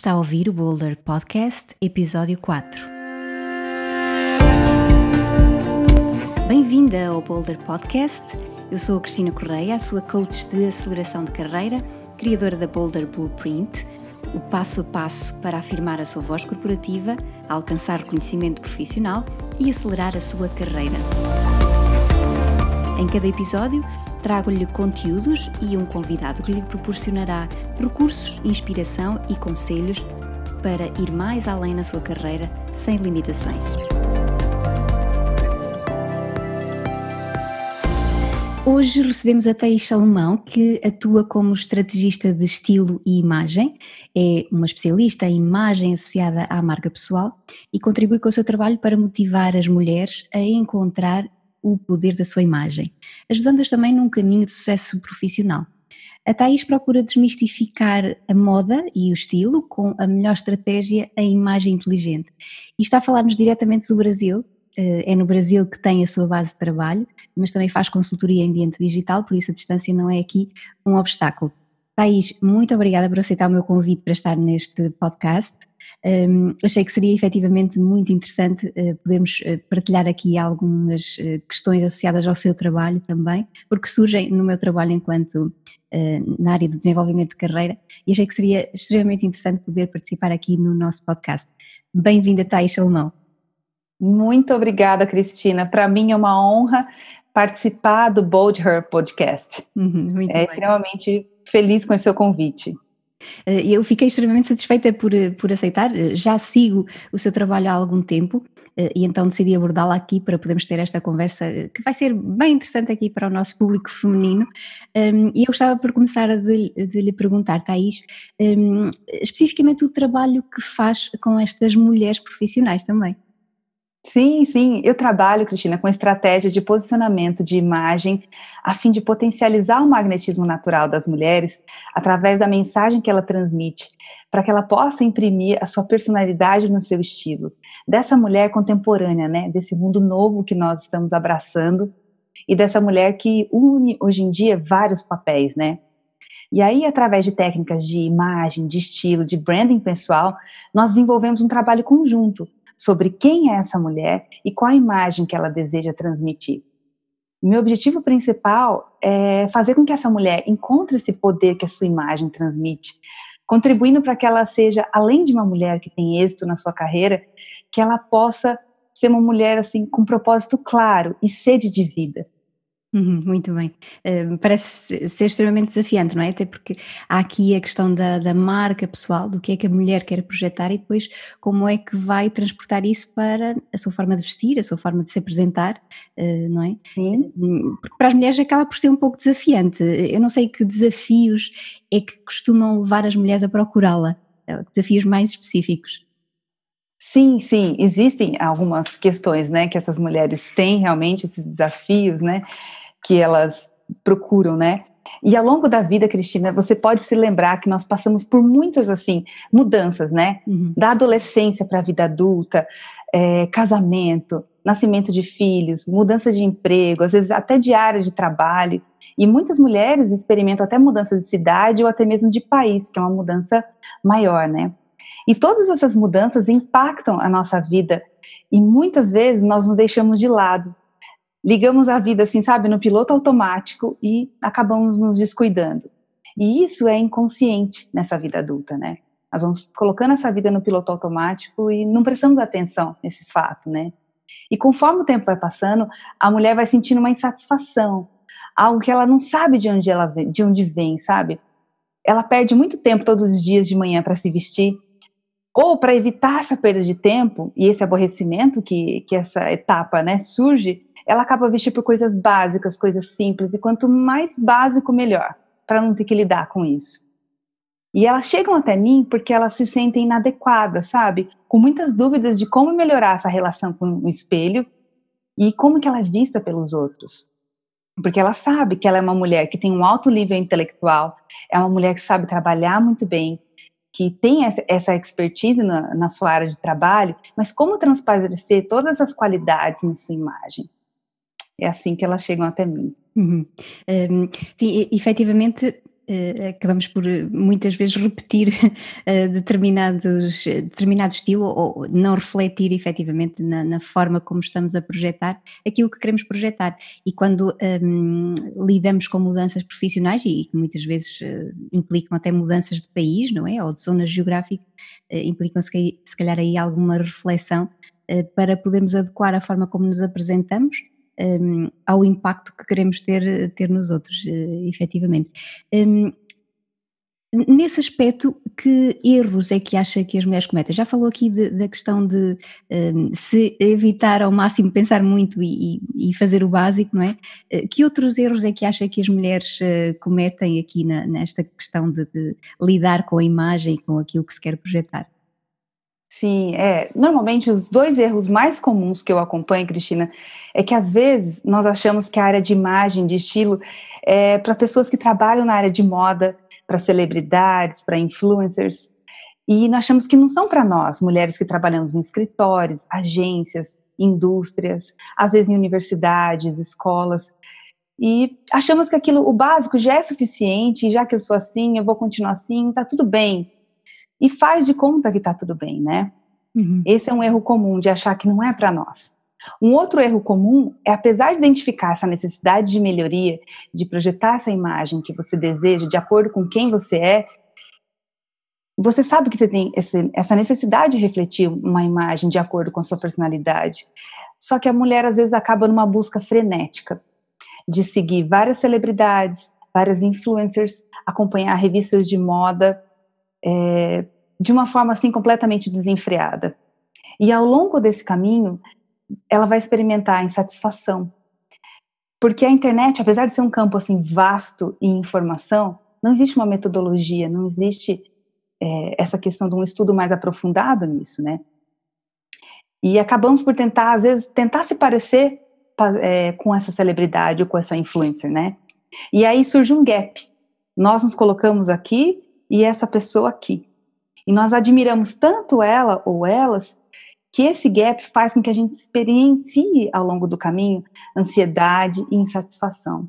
Está a ouvir o Boulder Podcast, episódio 4. Bem-vinda ao Boulder Podcast. Eu sou a Cristina Correia, a sua coach de aceleração de carreira, criadora da Boulder Blueprint, o passo a passo para afirmar a sua voz corporativa, alcançar reconhecimento profissional e acelerar a sua carreira. Em cada episódio, trago-lhe conteúdos e um convidado que lhe proporcionará recursos, inspiração e conselhos para ir mais além na sua carreira sem limitações. Hoje recebemos a Thaís Salomão, que atua como estrategista de estilo e imagem, é uma especialista em imagem associada à marca pessoal e contribui com o seu trabalho para motivar as mulheres a encontrar o poder da sua imagem, ajudando-as também num caminho de sucesso profissional. A Thais procura desmistificar a moda e o estilo com a melhor estratégia em imagem inteligente. E está a falar-nos diretamente do Brasil, eh, é no Brasil que tem a sua base de trabalho, mas também faz consultoria em ambiente digital, por isso a distância não é aqui um obstáculo. Thais, muito obrigada por aceitar o meu convite para estar neste podcast. Um, achei que seria efetivamente muito interessante uh, podermos uh, partilhar aqui algumas uh, questões associadas ao seu trabalho também, porque surgem no meu trabalho enquanto na área do desenvolvimento de carreira e achei que seria extremamente interessante poder participar aqui no nosso podcast. Bem-vinda, Thais Salomão. Muito obrigada, Cristina. Para mim é uma honra participar do Bold Her Podcast. Uhum, é bem. extremamente feliz com esse seu convite. Eh, eu fiquei extremamente satisfeita por, eh, por aceitar, eh, já sigo o seu trabalho há algum tempo e então decidi abordá-la aqui para podermos ter esta conversa que vai ser bem interessante aqui para o nosso público feminino. Ehm, e eu gostava por começar de, de lhe perguntar, Thais, ehm, especificamente o trabalho que faz com estas mulheres profissionais também. Sim, sim, eu trabalho, Cristina, com estratégia de posicionamento de imagem a fim de potencializar o magnetismo natural das mulheres através da mensagem que ela transmite, para que ela possa imprimir a sua personalidade no seu estilo. Dessa mulher contemporânea, né, desse mundo novo que nós estamos abraçando e dessa mulher que une hoje em dia vários papéis, né? E aí, através de técnicas de imagem, de estilo, de branding pessoal, nós desenvolvemos um trabalho conjunto sobre quem é essa mulher e qual a imagem que ela deseja transmitir. Meu objetivo principal é fazer com que essa mulher encontre esse poder que a sua imagem transmite, contribuindo para que ela seja, além de uma mulher que tem êxito na sua carreira, que ela possa ser uma mulher assim com propósito claro e sede de vida. Uhum, muito bem. Uh, parece ser extremamente desafiante, não é? Até porque há aqui a questão da, da, marca pessoal, do que é que a mulher quer projetar e depois como é que vai transportar isso para a sua forma de vestir, a sua forma de se apresentar, uh, não é? Sim. Hum, porque para as mulheres acaba por ser um pouco desafiante. Eu não sei que desafios é que costumam levar as mulheres a procurá-la, eh, desafios mais específicos. Sim, sim, existem algumas questões, né, que essas mulheres têm realmente esses desafios, né, que elas procuram, né? E ao longo da vida, Cristina, você pode se lembrar que nós passamos por muitas assim mudanças, né? Uhum. Da adolescência para a vida adulta, é, casamento, nascimento de filhos, mudança de emprego, às vezes até de área de trabalho. E muitas mulheres experimentam até mudanças de cidade ou até mesmo de país, que é uma mudança maior, né? E todas essas mudanças impactam a nossa vida e muitas vezes nós nos deixamos de lado ligamos a vida assim, sabe, no piloto automático e acabamos nos descuidando. E isso é inconsciente nessa vida adulta, né? Nós vamos colocando essa vida no piloto automático e não prestamos atenção nesse fato, né? E conforme o tempo vai passando, a mulher vai sentindo uma insatisfação, algo que ela não sabe de onde ela vem, de onde vem, sabe? Ela perde muito tempo todos os dias de manhã para se vestir, ou para evitar essa perda de tempo e esse aborrecimento que, que essa etapa, né, surge, ela acaba vestindo por coisas básicas, coisas simples, e quanto mais básico, melhor, para não ter que lidar com isso. E elas chegam até mim porque elas se sentem inadequadas, sabe? Com muitas dúvidas de como melhorar essa relação com o espelho e como que ela é vista pelos outros. Porque ela sabe que ela é uma mulher que tem um alto nível intelectual, é uma mulher que sabe trabalhar muito bem, que tem essa expertise na, na sua área de trabalho, mas como transparecer todas as qualidades na sua imagem? É assim que elas chegam até mim. Uhum. Um, sim, efetivamente, acabamos por muitas vezes repetir uh, determinados, determinado estilo ou não refletir efetivamente na, na, forma como estamos a projetar aquilo que queremos projetar. E quando um, lidamos com mudanças profissionais e que muitas vezes implicam até mudanças de país, não é? Ou de zona geográfica, implicam se calhar aí alguma reflexão para podermos adequar a forma como nos apresentamos um, ao impacto que queremos ter, ter nos outros, uh, efetivamente. Um, Nesse aspecto, que erros é que acha que as mulheres cometem? Já falou aqui de, da questão de um, se evitar ao máximo pensar muito e, e, fazer o básico, não é? Eh, que outros erros é que acha que as mulheres uh, cometem aqui na, nesta questão de, de, lidar com a imagem com aquilo que se quer projetar? Sim, é. Normalmente os dois erros mais comuns que eu acompanho, Cristina, é que às vezes nós achamos que a área de imagem, de estilo, é para pessoas que trabalham na área de moda, para celebridades, para influencers, e nós achamos que não são para nós, mulheres que trabalhamos em escritórios, agências, indústrias, às vezes em universidades, escolas, e achamos que aquilo, o básico já é suficiente, já que eu sou assim, eu vou continuar assim, tá tudo bem. E faz de conta que tá tudo bem, né? Uhum. Esse é um erro comum de achar que não é para nós. Um outro erro comum é, apesar de identificar essa necessidade de melhoria, de projetar essa imagem que você deseja de acordo com quem você é, você sabe que você tem essa necessidade de refletir uma imagem de acordo com a sua personalidade. Só que a mulher às vezes acaba numa busca frenética de seguir várias celebridades, várias influencers, acompanhar revistas de moda é, de uma forma assim completamente desenfreada. E ao longo desse caminho, ela vai experimentar insatisfação. Porque a internet, apesar de ser um campo assim vasto em informação, não existe uma metodologia, não existe é, essa questão de um estudo mais aprofundado nisso, né? E acabamos por tentar, às vezes, tentar se parecer é, com essa celebridade ou com essa influencer, né? E aí surge um gap. Nós nos colocamos aqui e essa pessoa aqui. E nós admiramos tanto ela ou elas que esse gap faz com que a gente experiencie ao longo do caminho ansiedade e insatisfação.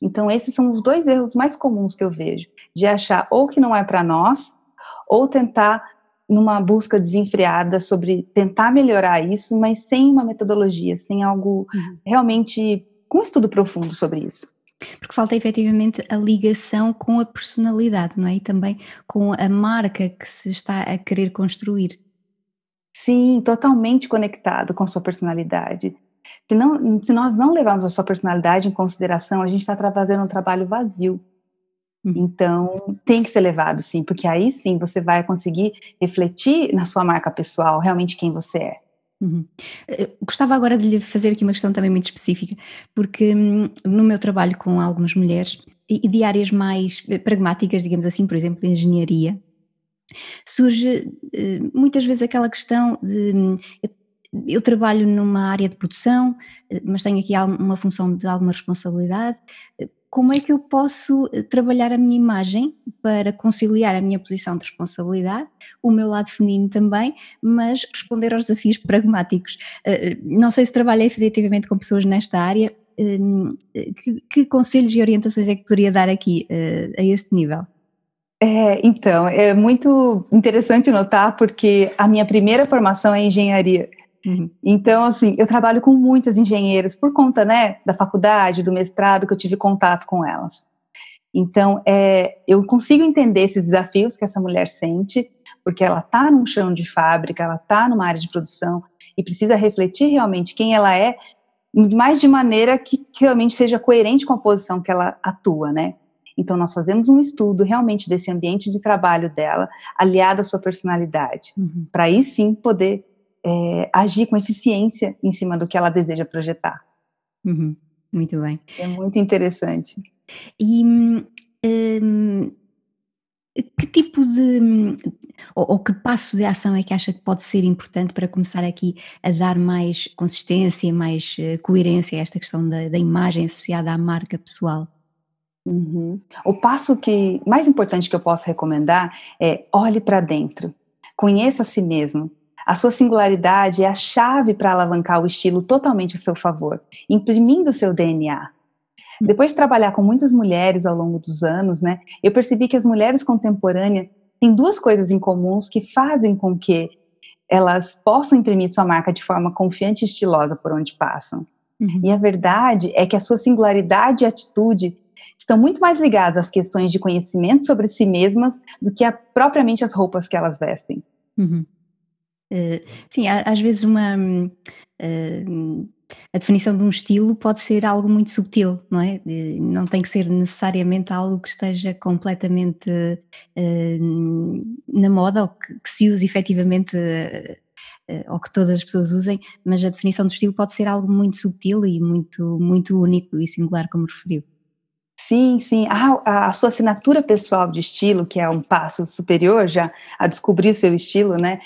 Então, esses são os dois erros mais comuns que eu vejo, de achar ou que não é para nós, ou tentar numa busca desenfreada sobre tentar melhorar isso, mas sem uma metodologia, sem algo uhum. realmente com um estudo profundo sobre isso. Porque falta efetivamente a ligação com a personalidade, não é? E também com a marca que se está a querer construir. Sim, totalmente conectado com a sua personalidade. Se, não, se nós não levarmos a sua personalidade em consideração, a gente está fazendo um trabalho vazio. Uhum. Então, tem que ser levado, sim, porque aí sim você vai conseguir refletir na sua marca pessoal, realmente quem você é. Uhum. Eh, gostava agora de lhe fazer aqui uma questão também muito específica, porque hum, no meu trabalho com algumas mulheres e de áreas mais eh, pragmáticas, digamos assim, por exemplo, de engenharia, surge eh, muitas vezes aquela questão de hum, eu trabalho numa área de produção, mas tenho aqui uma função de alguma responsabilidade. Eh, como é que eu posso trabalhar a minha imagem para conciliar a minha posição de responsabilidade, o meu lado feminino também, mas responder aos desafios pragmáticos? Não sei se trabalha efetivamente com pessoas nesta área. Hum, que, que conselhos e orientações é que poderia dar aqui a este nível? É, então, é muito interessante notar porque a minha primeira formação é engenharia. Uhum. Então, assim, eu trabalho com muitas engenheiras por conta, né, da faculdade, do mestrado, que eu tive contato com elas. Então, é, eu consigo entender esses desafios que essa mulher sente, porque ela está num chão de fábrica, ela está numa área de produção e precisa refletir realmente quem ela é, mais de maneira que, que realmente seja coerente com a posição que ela atua, né? Então, nós fazemos um estudo realmente desse ambiente de trabalho dela, aliado à sua personalidade, uhum. para aí sim poder é, agir com eficiência em cima do que ela deseja projetar. Uhum. Muito bem. É muito interessante. E hum, que tipo de. Ou, ou, que passo de ação é que acha que pode ser importante para começar aqui a dar mais consistência, mais uh, coerência a esta questão da, da imagem associada à marca pessoal? Uhum. O passo que mais importante que eu posso recomendar é olhe para dentro, conheça a si mesmo. A sua singularidade é a chave para alavancar o estilo totalmente a seu favor, imprimindo o seu DNA. Depois de trabalhar com muitas mulheres ao longo dos anos, né, eu percebi que as mulheres contemporâneas têm duas coisas em comuns que fazem com que elas possam imprimir sua marca de forma confiante e estilosa por onde passam. Uhum. E a verdade é que a sua singularidade e atitude estão muito mais ligadas às questões de conhecimento sobre si mesmas do que a, propriamente as roupas que elas vestem. Uhum. Uh, sim, às vezes uma. Uh, a definição de um estilo pode ser algo muito subtil, não é? Não tem que ser necessariamente algo que esteja completamente uh, na moda ou que, que, se use efetivamente ou que todas as pessoas usem, mas a definição do estilo pode ser algo muito subtil e muito, muito único e singular, como referiu. Sim, sim. a, sua assinatura pessoal de estilo, que é um passo superior já a descobrir seu estilo, né?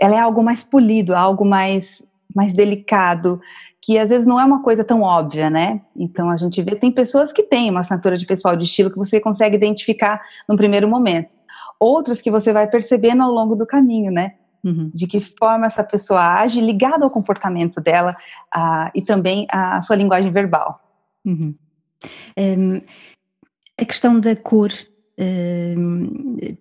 Ela é algo mais polido, algo mais mais delicado, que às vezes não é uma coisa tão óbvia, né? Então a gente vê, tem pessoas que têm uma assinatura de pessoal de estilo que você consegue identificar no primeiro momento. Outras que você vai percebendo ao longo do caminho, né? Uhum. De que forma essa pessoa age, ligada ao comportamento dela e também à sua linguagem verbal. Uhum. Um, a questão da cor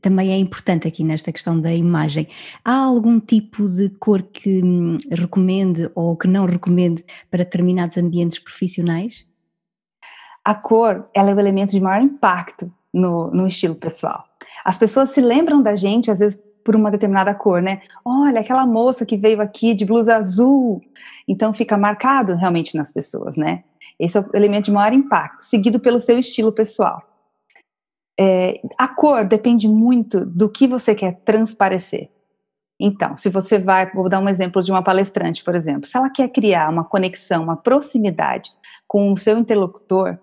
Também é importante aqui nesta questão da imagem. Há algum tipo de cor que hum, recomende ou que não recomende para determinados ambientes profissionais? A cor ela é o elemento de maior impacto no, no estilo pessoal. As pessoas se lembram da gente, às vezes, por uma determinada cor, né? Olha, aquela moça que veio aqui de blusa azul. Então fica marcado realmente nas pessoas, né? Esse é o elemento de maior impacto, seguido pelo seu estilo pessoal. É, a cor depende muito do que você quer transparecer. Então, se você vai, vou dar um exemplo de uma palestrante, por exemplo, se ela quer criar uma conexão, uma proximidade com o seu interlocutor,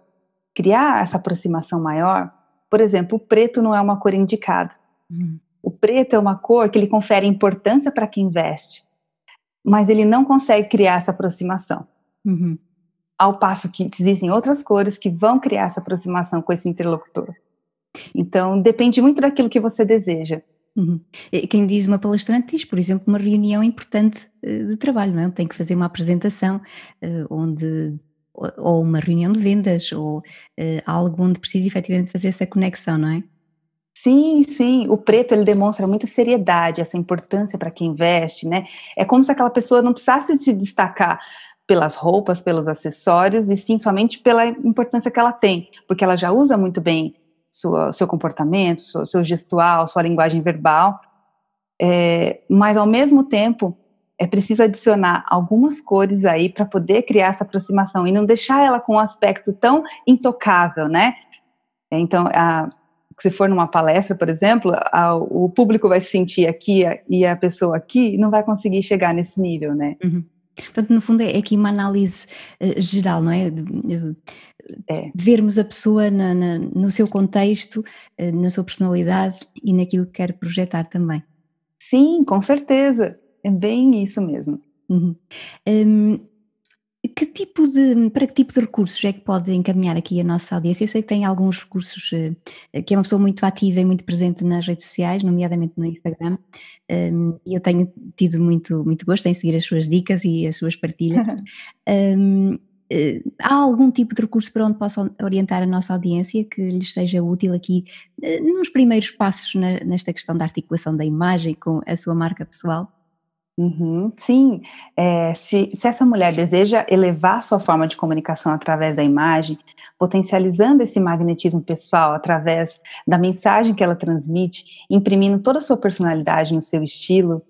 criar essa aproximação maior, por exemplo, o preto não é uma cor indicada. Uhum. O preto é uma cor que ele confere importância para quem veste, mas ele não consegue criar essa aproximação. Uhum. Ao passo que existem outras cores que vão criar essa aproximação com esse interlocutor. Então, depende muito daquilo que você deseja. Uhum. Quem diz uma palestrante diz, por exemplo, uma reunião importante eh, de trabalho, não é? Tem que fazer uma apresentação uh, onde ou uma reunião de vendas ou uh, algo onde precisa efetivamente fazer essa conexão, não é? Sim, sim. O preto ele demonstra muita seriedade, essa importância para quem investe, né? É como se aquela pessoa não precisasse se destacar pelas roupas, pelos acessórios, e sim somente pela importância que ela tem, porque ela já usa muito bem sua, seu comportamento, seu, seu gestual, sua linguagem verbal, é, mas ao mesmo tempo é preciso adicionar algumas cores aí para poder criar essa aproximação e não deixar ela com um aspecto tão intocável, né? Então, a, se for numa palestra, por exemplo, a, o público vai se sentir aqui e a pessoa aqui não vai conseguir chegar nesse nível, né? Uhum. Portanto, no fundo é aqui uma análise uh, geral, não é? É. vermos a pessoa na, na, no seu contexto, uh, na sua personalidade e naquilo que quer projetar também. Sim, com certeza. É bem isso mesmo. Uhum. Um, que tipo de, para que tipo de recursos é que pode encaminhar aqui a nossa audiência? Eu sei que tem alguns recursos, eh, que é uma pessoa muito ativa e muito presente nas redes sociais, nomeadamente no Instagram, hum, e eu tenho tido muito, muito gosto em seguir as suas dicas e as suas partilhas. eh, há algum tipo de recurso para onde possam orientar a nossa audiência que lhes seja útil aqui eh, nos primeiros passos nesta questão da articulação da imagem com a sua marca pessoal? Uhum, sim, é, se, se essa mulher deseja elevar sua forma de comunicação através da imagem, potencializando esse magnetismo pessoal através da mensagem que ela transmite, imprimindo toda a sua personalidade no seu estilo,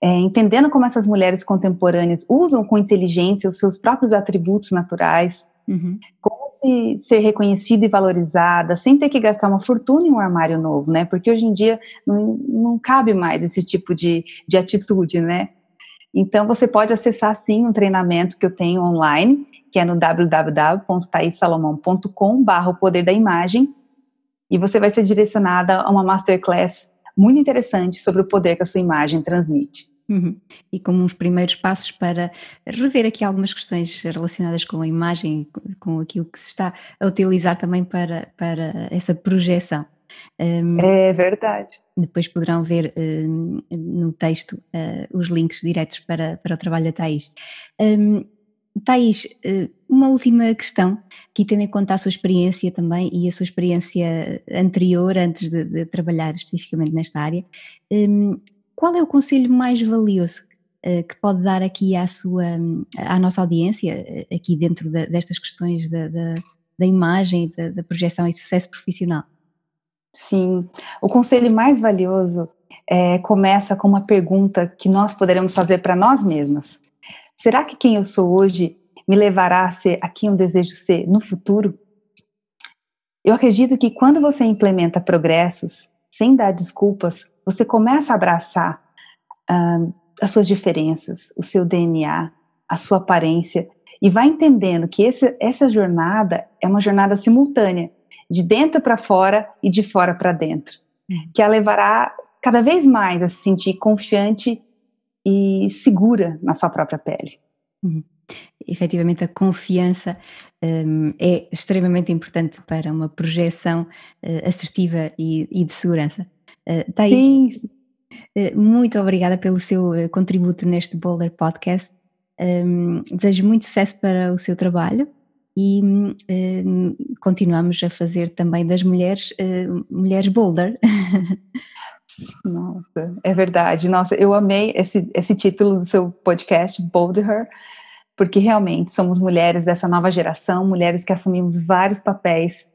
é, entendendo como essas mulheres contemporâneas usam com inteligência os seus próprios atributos naturais, Uhum. Como se ser reconhecida e valorizada, sem ter que gastar uma fortuna em um armário novo, né? Porque hoje em dia não, não cabe mais esse tipo de, de atitude, né? Então você pode acessar sim um treinamento que eu tenho online, que é no www.taissalomão.com/barra poder da imagem, e você vai ser direcionada a uma masterclass muito interessante sobre o poder que a sua imagem transmite. Uhum. E como uns primeiros passos para rever aqui algumas questões relacionadas com a imagem, com aquilo que se está a utilizar também para, para essa projeção. Um, é verdade. Depois poderão ver um, no texto uh, os links diretos para, para o trabalho da Thais. Um, Thais, eh, uma última questão, aqui tendo em conta a sua experiência também e a sua experiência anterior, antes de, de trabalhar especificamente nesta área, um, qual é o conselho mais valioso uh, que pode dar aqui à sua, à nossa audiência, aqui dentro de, destas questões da, da, da imagem, da, da projeção e sucesso profissional? Sim, o conselho mais valioso é, começa com uma pergunta que nós poderemos fazer para nós mesmas. Será que quem eu sou hoje me levará a ser a quem eu desejo ser no futuro? Eu acredito que quando você implementa progressos, sem dar desculpas, você começa a abraçar uh, as suas diferenças, o seu DNA, a sua aparência, e vai entendendo que esse, essa jornada é uma jornada simultânea, de dentro para fora e de fora para dentro, uhum. que a levará cada vez mais a se sentir confiante e segura na sua própria pele. Uhum. Efetivamente, a confiança um, é extremamente importante para uma projeção uh, assertiva e, e, de segurança. Uh, Thaís, Sim. Uh, muito obrigada pelo seu contributo neste Boulder Podcast. Um, desejo muito sucesso para o seu trabalho e um, continuamos a fazer também das mulheres mulheres Boulder. Nossa, é verdade. Nossa, eu amei esse, esse título do seu podcast, Boulder, porque realmente somos mulheres dessa nova geração, mulheres que assumimos vários papéis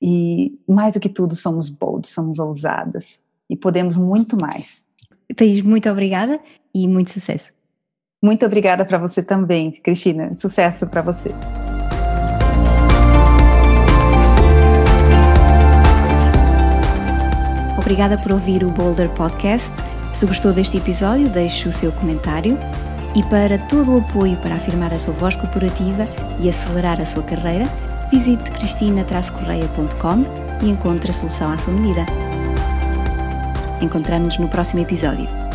e, mais do que tudo, somos bold, somos ousadas e podemos muito mais. Thaís, muito obrigada e muito sucesso. Muito obrigada para você também, Cristina. Sucesso para você. Obrigada por ouvir o Boulder Podcast. Se gostou deste episódio, deixe o seu comentário. E para todo o apoio para afirmar a sua voz corporativa e acelerar a sua carreira, visite cristina-correia.com e encontre a solução à sua medida. Encontramos-nos no próximo episódio.